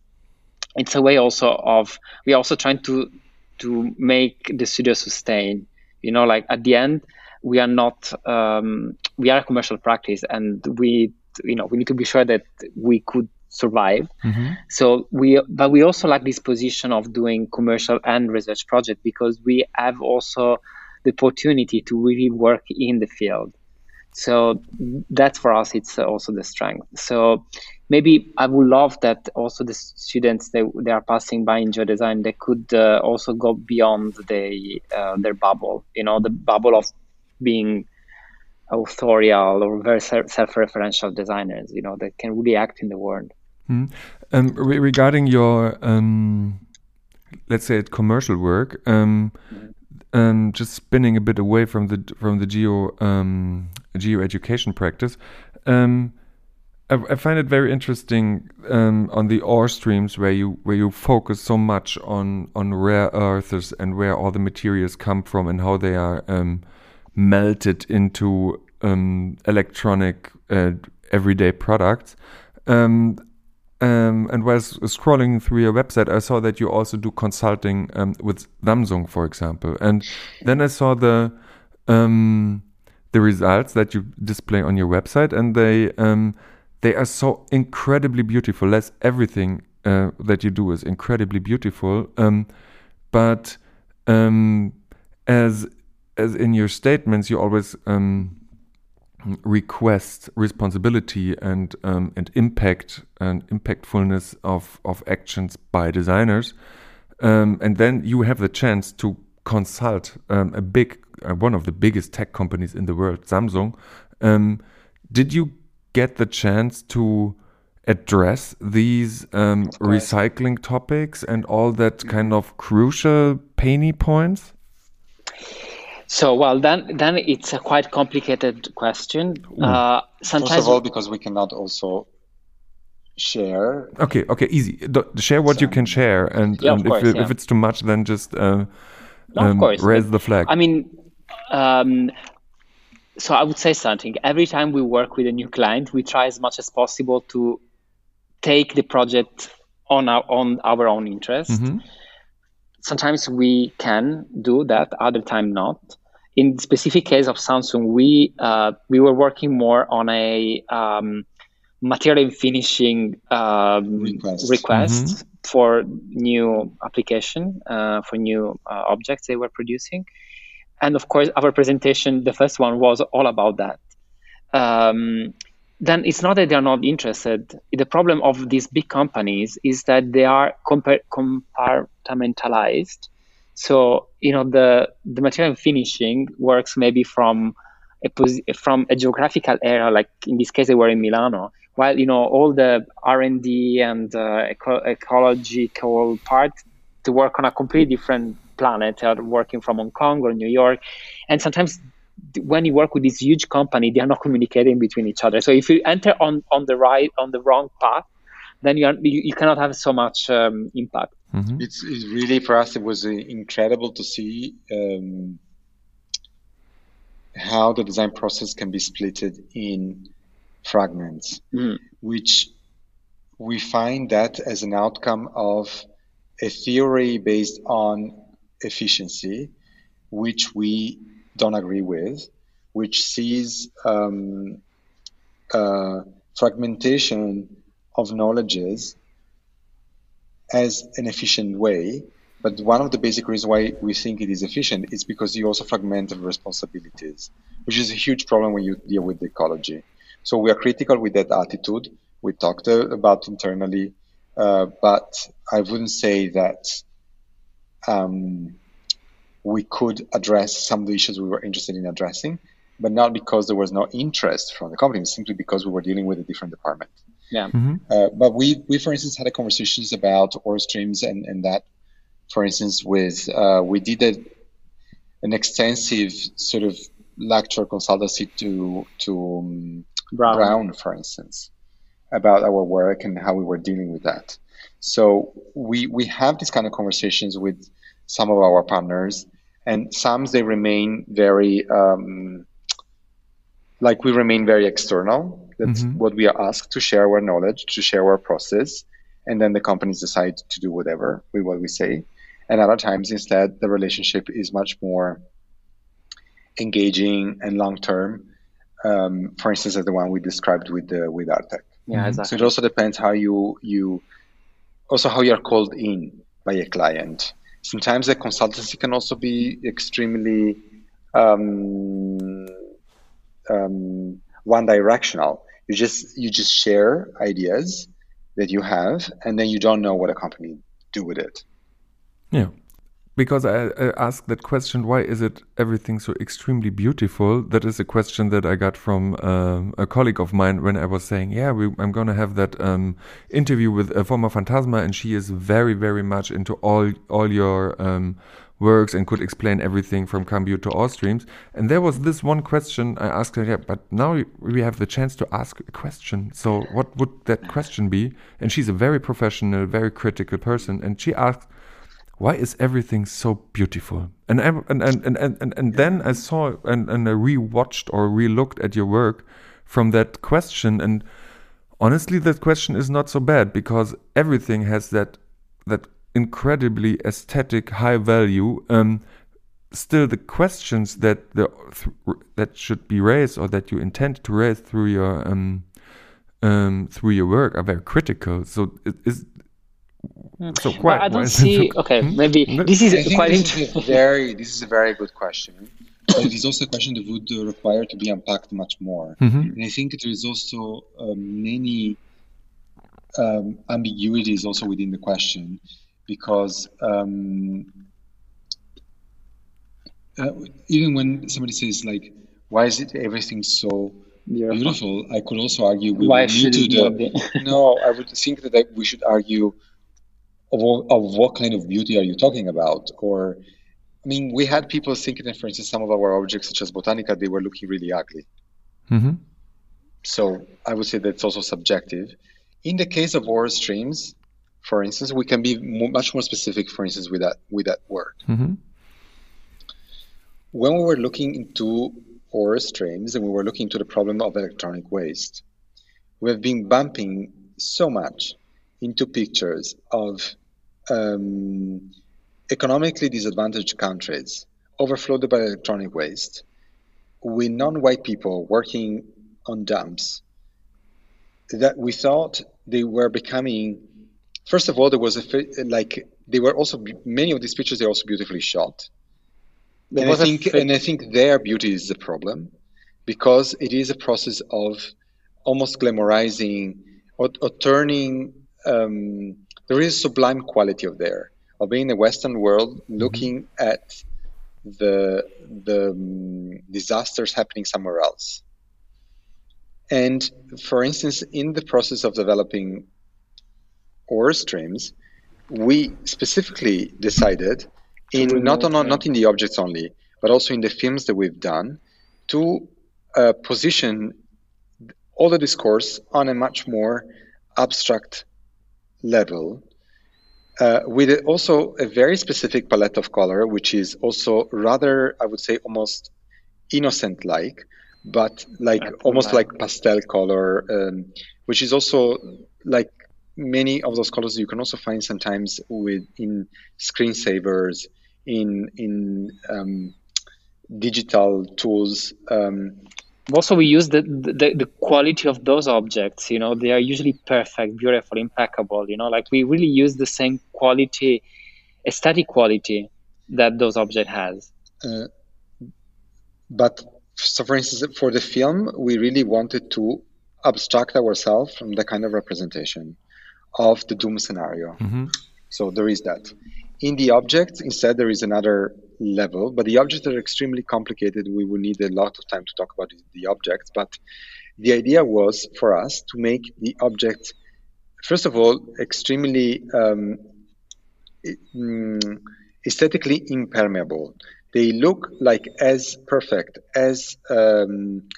it's a way also of we are also trying to to make the studio sustain. You know, like at the end, we are not um, we are a commercial practice, and we you know we need to be sure that we could survive. hmm So we, but we also like this position of doing commercial and research project because we have also the opportunity to really work in the field. So that's for us, it's also the strength. So maybe I would love that also the students they, they are passing by in geodesign, they could uh, also go beyond the, uh, their bubble, you know, the bubble of being authorial or very self- self-referential designers, you know, that can really act in the world. Mhm. Um, re- regarding your, um, let's say, it commercial work, um, um, just spinning a bit away from the from the geo um, geo education practice, um, I, find it very interesting um, on the ore streams where you where you focus so much on on rare earths and where all the materials come from and how they are um, melted into um, electronic uh, everyday products. Um, um, and while scrolling through your website, I saw that you also do consulting um, with Samsung, for example. And then I saw the um, the results that you display on your website, and they um, they are so incredibly beautiful. That's everything uh, that you do is incredibly beautiful. Um, but um, as as in your statements, you always um, request responsibility and um, and impact and impactfulness of of actions by designers, um, and then you have the chance to consult um, a big uh, one of the biggest tech companies in the world, Samsung. Um, did you get the chance to address these um, recycling topics and all that kind of crucial painy points? So well, then then it's a quite complicated question. Uh, sometimes First of all, because we cannot also share. Okay, okay, easy. D- share what you can share, and, Yeah, of and course, if, yeah. if it's too much, then just uh, No, um, course, raise the flag. I mean, um, so I would say something. Every time we work with a new client, we try as much as possible to take the project on our on our own interest. Mhm. Sometimes we can do that, other time not. In the specific case of Samsung, we uh, we were working more on a um, material and finishing um, Request. request for new application uh, for new uh, objects they were producing. And of course our presentation the first one was all about that. Um, then it's not that they're not interested. The problem of these big companies is that they are compa- compartmentalized so you know the the material and finishing works maybe from a pos- from a geographical area like in this case they were in milano while you know all the r&d and uh, eco- ecological part to work on a completely different planet. Are working from hong kong or new york. And sometimes when you work with this huge company they are not communicating between each other. So if you enter on on the right on the wrong path then you, are, you, you cannot have so much um, impact Mhm. It's, it's really for us. It was uh, incredible to see um, how the design process can be splitted in fragments, Mm. which we find that as an outcome of a theory based on efficiency, which we don't agree with, which sees um, uh, fragmentation of knowledges as an efficient way. But one of the basic reasons why we think it is efficient is because you also fragment the responsibilities, which is a huge problem when you deal with ecology. So we are critical with that attitude. We talked uh, about internally, uh, but I wouldn't say that um, we could address some of the issues we were interested in addressing, but not because there was no interest from the company, simply because we were dealing with a different department. Yeah Mhm. Uh, but we, we, for instance, had a conversations about ore streams and, and that for instance, with uh, we did a, an extensive sort of lecture consultancy to to um, Braun. Braun, for instance, about our work and how we were dealing with that. So we we have these kind of conversations with some of our partners, and some they remain very um, like we remain very external. That's mm-hmm. what we are asked to share our knowledge, to share our process, and then the companies decide to do whatever with what we say. And other times, instead, the relationship is much more engaging and long term. Um, for instance, as the one we described with the with Artek. Yeah, mm-hmm. exactly. So it also depends how you you also how you are called in by a client. Sometimes the consultancy can also be extremely um, um, one directional. You just you just share ideas that you have, and then you don't know what a company do with it. Yeah because I, I, asked that question, why is it everything so extremely beautiful? That is a question that I got from uh, a colleague of mine when I was saying, yeah, we, I'm going to have that um, interview with a Formafantasma, and she is very, very much into all all your um, works and could explain everything from Cambio to Ore Streams. And there was this one question I asked her, yeah, but now we have the chance to ask a question. So what would that question be? And she's a very professional, very critical person, and she asked why is everything so beautiful? And and and and and, and, then I saw and, and I rewatched or relooked at your work from that question and honestly that question is not so bad because everything has that that incredibly aesthetic high value um, still the questions that the that should be raised or that you intend to raise through your um, um, through your work are very critical so is Hmm. So quite. But I don't see. Okay, hmm? maybe this is quite interesting. Very. This is a very good question. But it is also a question that would require to be unpacked much more. Mm-hmm. And I think there is also uh, many um, ambiguities also within the question because um, uh, even when somebody says like, "Why is it everything so beautiful?" beautiful I could also argue we Why should to the, no. I would think that we should argue of, of what kind of beauty are you talking about? Or, I mean, we had people thinking that, for instance, some of our objects, such as Botanica, they were looking really ugly. Mm-hmm. So I would say that's also subjective. In the case of Ore Streams, for instance, we can be much more specific, for instance, with that with that word. Mm-hmm. When we were looking into Ore Streams and we were looking into the problem of electronic waste, we have been bumping so much into pictures of um, economically disadvantaged countries overflowed by electronic waste with non-white people working on dumps that we thought they were becoming first of all there was a like they were also many of these pictures they're also beautifully shot and I think and I think their beauty is the problem because it is a process of almost glamorizing or, or turning um, there is sublime quality of there of being in the Western world, mm-hmm. looking mm-hmm. at the the um, disasters happening somewhere else. And for instance, in the process of developing Ore Streams, we specifically decided in not on not in the objects only, but also in the films that we've done, to uh, position all the discourse on a much more abstract level uh, with also a very specific palette of color, which is also rather, I would say, almost innocent like, but like almost like pastel color, um, which is also like many of those colors you can also find sometimes with in screensavers, in in um, digital tools. Um, also we use the, the, the quality of those objects you know they are usually perfect beautiful impeccable you know like we really use the same quality aesthetic quality that those object has uh, but so for instance for the film we really wanted to abstract ourselves from the kind of representation of the doom scenario mm-hmm. so there is that in the object instead there is another level, but the objects are extremely complicated. We will need a lot of time to talk about the objects, but the idea was for us to make the object, first of all, extremely um, mm, aesthetically impermeable. They look like as perfect, as um,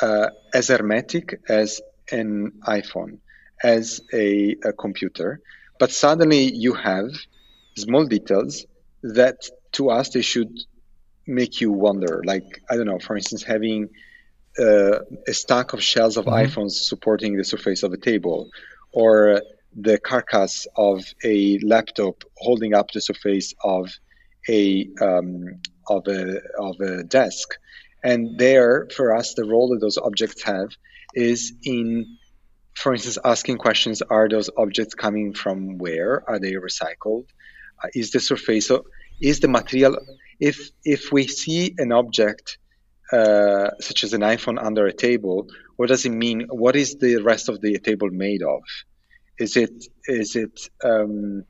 uh, as hermetic as an iPhone, as a, a computer. But suddenly you have small details that to us they should make you wonder. Like I don't know, for instance, having uh, a stack of shells of mm-hmm. iPhones supporting the surface of a table, or the carcass of a laptop holding up the surface of a um, of a of a desk. And there, for us, the role that those objects have is in, for instance, asking questions: Are those objects coming from where? Are they recycled? Uh, is the surface so? Is the material? If if we see an object uh, such as an iPhone under a table, what does it mean? What is the rest of the table made of? Is it is it? Um,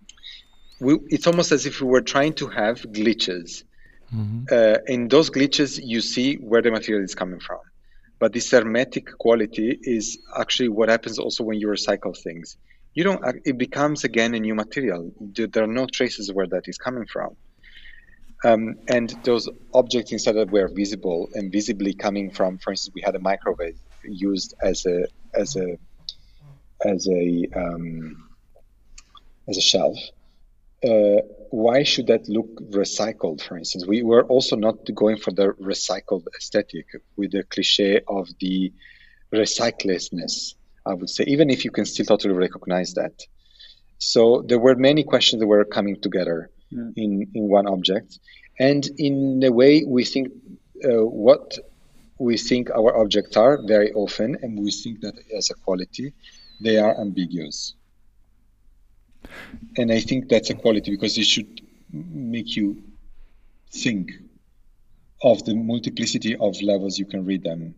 we, it's almost as if we were trying to have glitches. Mm-hmm. Uh, in those glitches, you see where the material is coming from. But this hermetic quality is actually what happens also when you recycle things. You don't. It becomes again a new material. There are no traces where that is coming from. Um, and those objects instead of were visible and visibly coming from, for instance, we had a microwave used as a as a as a um, as a shelf. Uh, why should that look recycled? For instance, we were also not going for the recycled aesthetic with the cliche of the recyclessness. I would say, even if you can still totally recognize that. So there were many questions that were coming together mm. in in one object, and in a way we think uh, what we think our objects are very often, and we think that as a quality, they are ambiguous. And I think that's a quality because it should make you think of the multiplicity of levels you can read them.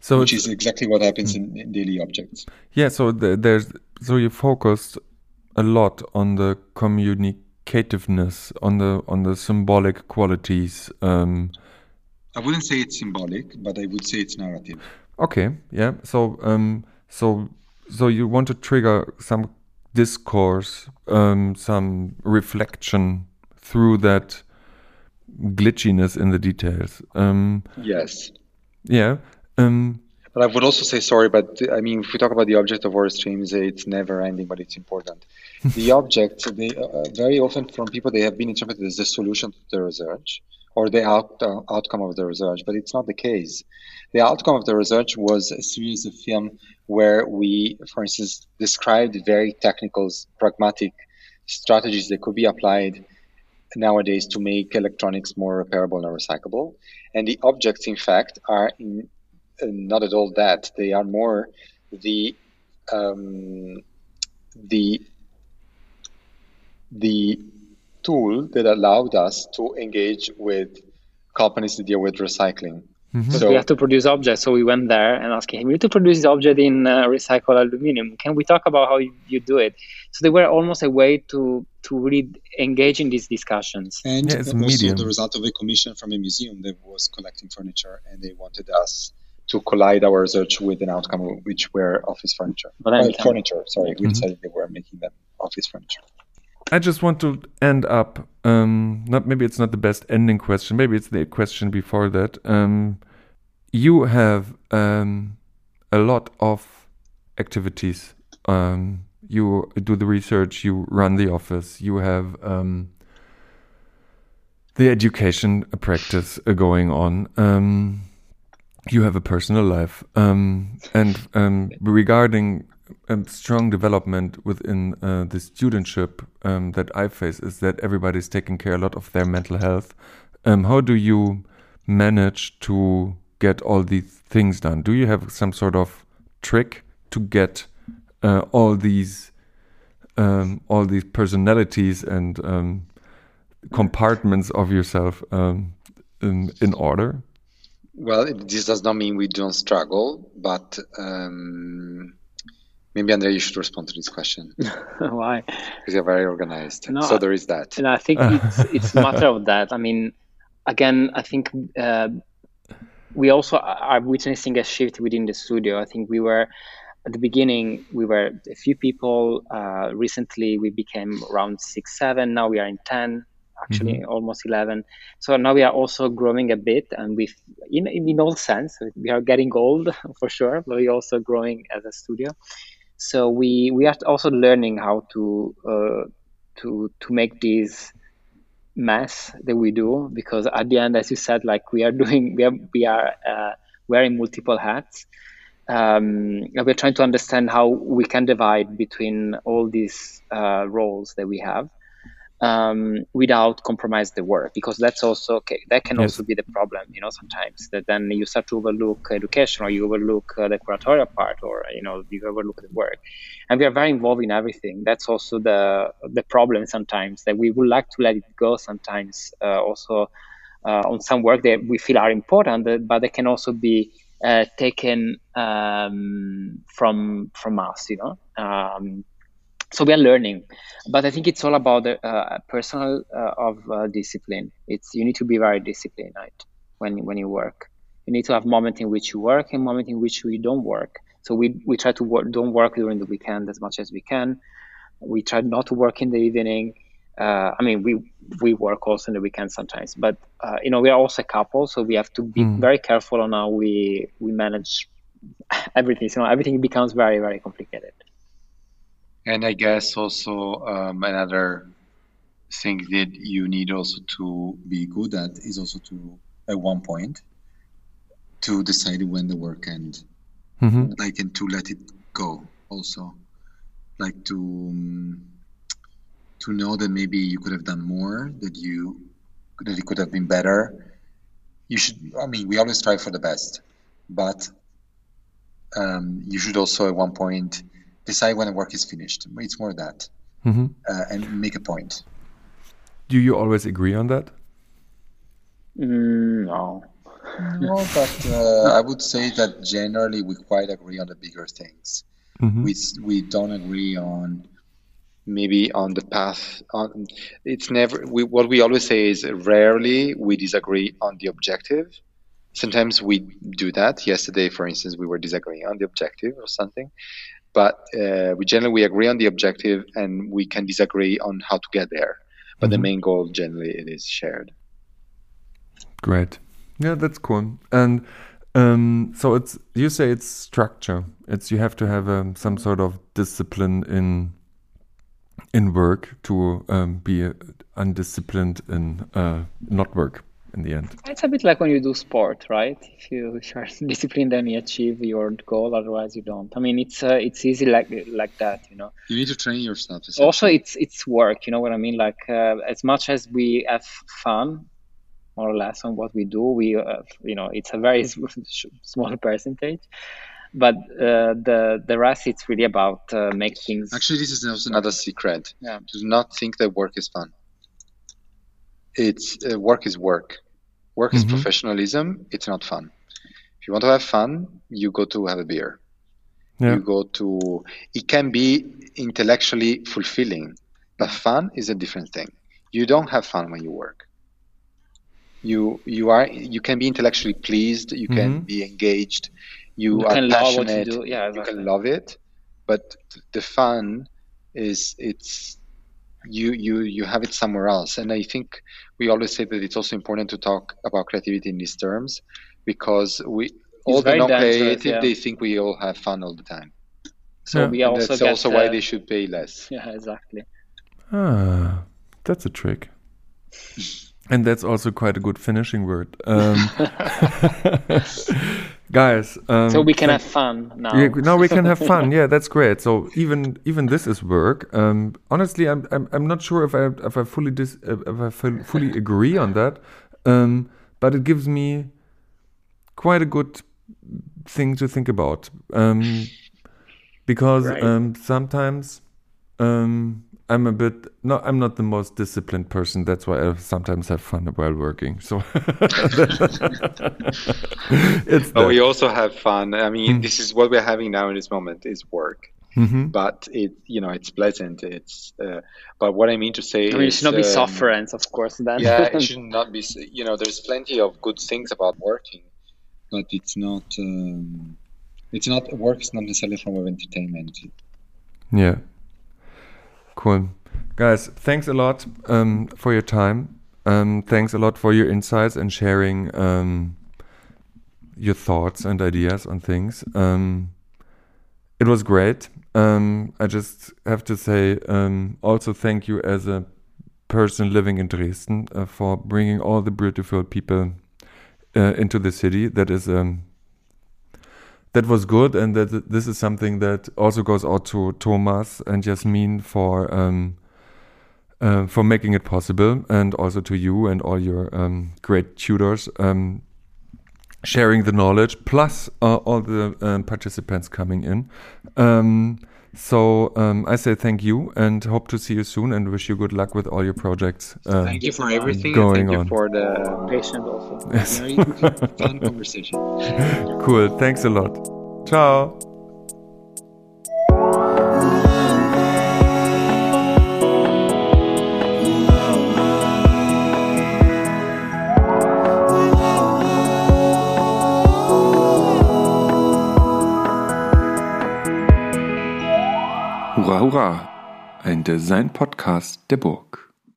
So which is exactly what happens in, in daily objects. Yeah, so the, there's so you focused a lot on the communicativeness, on the on the symbolic qualities. Um, I wouldn't say it's symbolic, but I would say it's narrative. Okay, yeah. So um, so so you want to trigger some discourse, um, some reflection through that glitchiness in the details. Um, yes. Yeah. Um, but I would also say sorry, but I mean, if we talk about the object of Ore Streams, it's never ending, but it's important. the object, they uh, very often from people they have been interpreted as the solution to the research or the out, uh, outcome of the research, but it's not the case. The outcome of the research was a series of film where we, for instance, described very technical, pragmatic strategies that could be applied nowadays to make electronics more repairable and recyclable. And the objects, in fact, are in, uh, not at all that. They are more the um, the the tool that allowed us to engage with companies that deal with recycling. Mm-hmm. So we have to produce objects. So we went there and asked him, we need to produce this object in uh, recycled aluminum. Can we talk about how you, you, do it? So they were almost a way to to really engage in these discussions. And yeah, also medium. the result of a commission from a museum that was collecting furniture, and they wanted us to collide our research with an outcome which were office furniture. Uh, furniture, sorry, mm-hmm. we decided they were making them office furniture. I just want to end up. Um, not maybe it's not the best ending question. Maybe it's the question before that. Um, you have um, a lot of activities. Um, you do the research. You run the office. You have um, the education practice going on. Um, you have a personal life, and regarding a strong development within uh, the studentship um, that I face is that everybody's taking care a lot of their mental health. Um, how do you manage to get all these things done? Do you have some sort of trick to get uh, all these um, all these personalities and um, compartments of yourself um, in, in order? Well, this does not mean we don't struggle, but um, Maybe Andrea, you should respond to this question. Why? Because you're very organized. No, so there is that. And I think it's it's a matter of that. I mean, again, I think uh, we also are witnessing a shift within the studio. I think we were at the beginning we were a few people. Uh, recently we became around six, seven. Now we are in ten, actually mm-hmm. almost eleven. So now we are also growing a bit, and we, in in all sense, we are getting old for sure, but we're also growing as a studio. So we we are also learning how to uh, to to make these mess that we do because at the end, as you said, like we are doing we are we are uh, wearing multiple hats. Um, we're trying to understand how we can divide between all these uh, roles that we have um, without compromise the work because that's also okay that can yes. also be the problem you know sometimes that then you start to overlook education or you overlook uh, the curatorial part or you know you overlook the work and we are very involved in everything that's also the the problem sometimes that we would like to let it go sometimes uh, also uh, on some work that we feel are important but they can also be uh, taken um, from from us, you know. Um, so we are learning, but I think it's all about the uh, personal uh, of uh, discipline. It's you need to be very disciplined right, when when you work. You need to have moment in which you work and moment in which we don't work. So we we try to work, don't work during the weekend as much as we can. We try not to work in the evening uh, I mean, we we work also in the weekend sometimes, but uh, you know, we are also a couple, so we have to be mm. very careful on how we we manage everything. So everything becomes very very complicated. And I guess also um, another thing that you need also to be good at is also to at one point to decide when the work ends, mm-hmm. like and to let it go also, like to. Um, to know that maybe you could have done more, that you that it could have been better. You should. I mean, we always strive for the best, but um, you should also at one point decide when the work is finished. It's more that, mm-hmm. uh, and make a point. Do you always agree on that? Mm, no. No, but uh, I would say that generally we quite agree on the bigger things. Mm-hmm. We we don't agree on maybe on the path on it's never we, what we always say is rarely we disagree on the objective sometimes we do that yesterday for instance we were disagreeing on the objective or something but uh, we generally we agree on the objective and we can disagree on how to get there. But mm-hmm. the main goal generally it is shared. Great. Yeah that's cool. And um, so it's you say it's structure. It's you have to have um, some sort of discipline in in work to um, be undisciplined in uh, not work in the end. It's a bit like when you do sport, right? If you are disciplined, then you achieve your goal. Otherwise, you don't. I mean, it's uh, it's easy like like that, you know. You need to train yourself. Also, it's it's work. You know what I mean? Like uh, as much as we have fun, more or less, on what we do, we uh, you know it's a very small percentage but uh, the the rest it's really about uh, make things. Actually, this is also another secret. Yeah. Do not think that work is fun. It's uh, work is work. Work mm-hmm. is professionalism. It's not fun. If you want to have fun, you go to have a beer. Yeah. You go to. It can be intellectually fulfilling, but fun is a different thing. You don't have fun when you work. You you are you can be intellectually pleased. You can mm-hmm. be engaged you, you are passionate you, yeah, exactly. you can love it but the fun is it's you you you have it somewhere else and i think we always say that it's also important to talk about creativity in these terms because we it's all the non-creative yeah. they think we all have fun all the time so yeah. we also that's also why they should pay less yeah exactly ah that's a trick and that's also quite a good finishing word. Um, guys um, so we can have fun now. Yeah, now we can have fun. Yeah that's great. So even even this is work. Um, honestly I'm, I'm i'm not sure if i if i fully dis, if i fully agree on that. Um, but it gives me quite a good thing to think about. Um, because right. Um, sometimes um, I'm a bit no, I'm not the most disciplined person. That's why I sometimes have fun while working. So it's but we also have fun. I mean, mm. this is what we're having now in this moment is work. Mm-hmm. But it, you know, it's pleasant. It's, uh, but what I mean to say, I mean, it should not um, be sufferance, of course. Then, yeah, it should not be. You know, there's plenty of good things about working, but it's not. Um, it's not work is not necessarily a form of entertainment. Yeah. Cool. Guys, thanks a lot um, for your time. Um, thanks a lot for your insights and sharing um, your thoughts and ideas on things. Um, it was great. Um, I just have to say um, also thank you as a person living in Dresden uh, for bringing all the beautiful people uh, into the city. That is that was good, and that this is something that also goes out to Thomas and Jasmin for um, uh, for making it possible, and also to you and all your um, great tutors um, sharing the knowledge, plus uh, all the um, participants coming in. Um, so um, I say thank you and hope to see you soon and wish you good luck with all your projects. Uh, thank you for everything. Going thank you on. for the patient also. Yes. Very fun conversation. cool. Thanks a lot. Ciao. Hurra, hurra! Ein Design-Podcast der Burg.